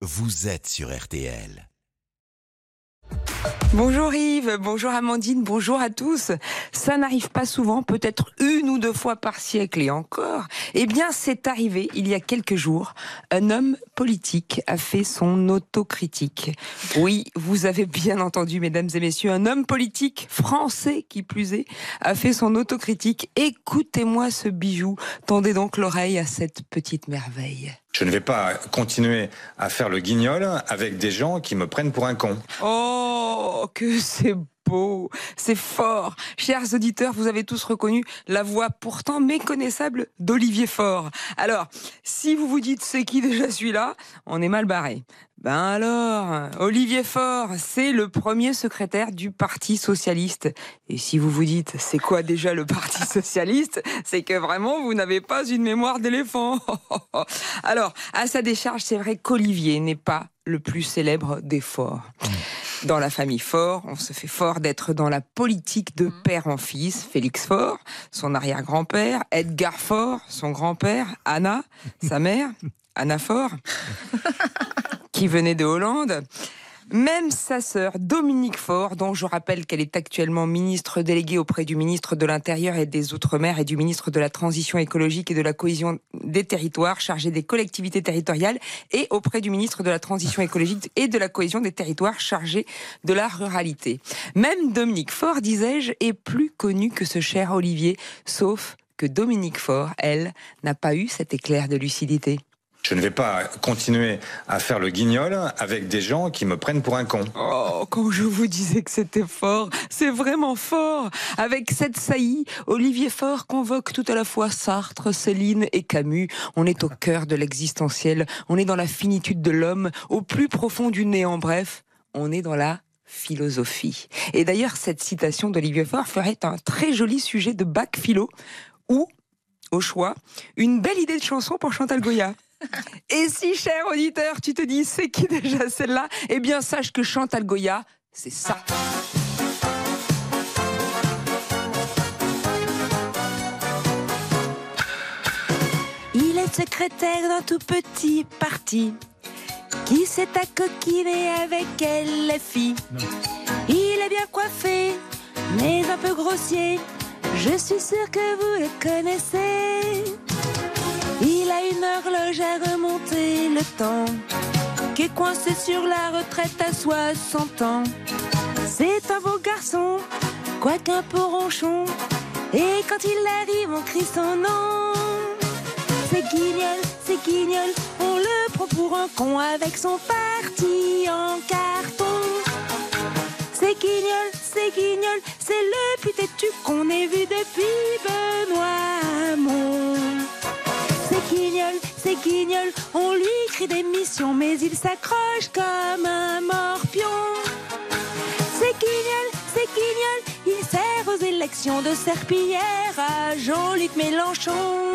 vous êtes sur RTL. Bonjour Yves, bonjour Amandine, bonjour à tous. Ça n'arrive pas souvent, peut-être une ou deux fois par siècle et encore. Eh bien, c'est arrivé il y a quelques jours. Un homme politique a fait son autocritique. Oui, vous avez bien entendu, mesdames et messieurs, un homme politique français qui plus est a fait son autocritique. Écoutez-moi ce bijou, tendez donc l'oreille à cette petite merveille. Je ne vais pas continuer à faire le guignol avec des gens qui me prennent pour un con. Oh, que c'est beau, c'est fort. Chers auditeurs, vous avez tous reconnu la voix pourtant méconnaissable d'Olivier Faure. Alors, si vous vous dites c'est qui déjà celui-là, on est mal barré. Ben alors, Olivier Faure, c'est le premier secrétaire du Parti Socialiste. Et si vous vous dites, c'est quoi déjà le Parti Socialiste? C'est que vraiment, vous n'avez pas une mémoire d'éléphant. alors, à sa décharge, c'est vrai qu'Olivier n'est pas le plus célèbre des forts. Dans la famille Faure, on se fait fort d'être dans la politique de père en fils. Félix Faure, son arrière-grand-père, Edgar Faure, son grand-père, Anna, sa mère, Anna Faure qui venait de Hollande. Même sa sœur Dominique Faure, dont je rappelle qu'elle est actuellement ministre déléguée auprès du ministre de l'Intérieur et des Outre-mer et du ministre de la Transition écologique et de la cohésion des territoires, chargé des collectivités territoriales, et auprès du ministre de la Transition écologique et de la cohésion des territoires, chargé de la ruralité. Même Dominique Faure, disais-je, est plus connue que ce cher Olivier, sauf que Dominique Faure, elle, n'a pas eu cet éclair de lucidité. Je ne vais pas continuer à faire le guignol avec des gens qui me prennent pour un con. Oh, quand je vous disais que c'était fort, c'est vraiment fort. Avec cette saillie, Olivier Faure convoque tout à la fois Sartre, Céline et Camus. On est au cœur de l'existentiel, on est dans la finitude de l'homme, au plus profond du néant. Bref, on est dans la philosophie. Et d'ailleurs, cette citation d'Olivier Faure ferait un très joli sujet de bac philo, ou, au choix, une belle idée de chanson pour Chantal Goya. Et si, cher auditeur, tu te dis c'est qui déjà celle-là? Eh bien, sache que Chantal Goya, c'est ça. Il est secrétaire d'un tout petit parti qui s'est accoquiné avec elle, les filles. Il est bien coiffé, mais un peu grossier. Je suis sûre que vous le connaissez. Une horloge à remonter le temps, qui est coincé sur la retraite à 60 ans. C'est un beau garçon, quoiqu'un peu ronchon, et quand il arrive, on crie son nom. C'est Guignol, c'est Guignol, on le prend pour un con avec son parti en carton. C'est Guignol, c'est Guignol, c'est le plus têtu qu'on ait vu depuis Benoît Guignol, c'est Guignol, on lui crie des missions, mais il s'accroche comme un morpion. C'est Guignol, c'est Guignol, il sert aux élections de Serpillière à Jean-Luc Mélenchon.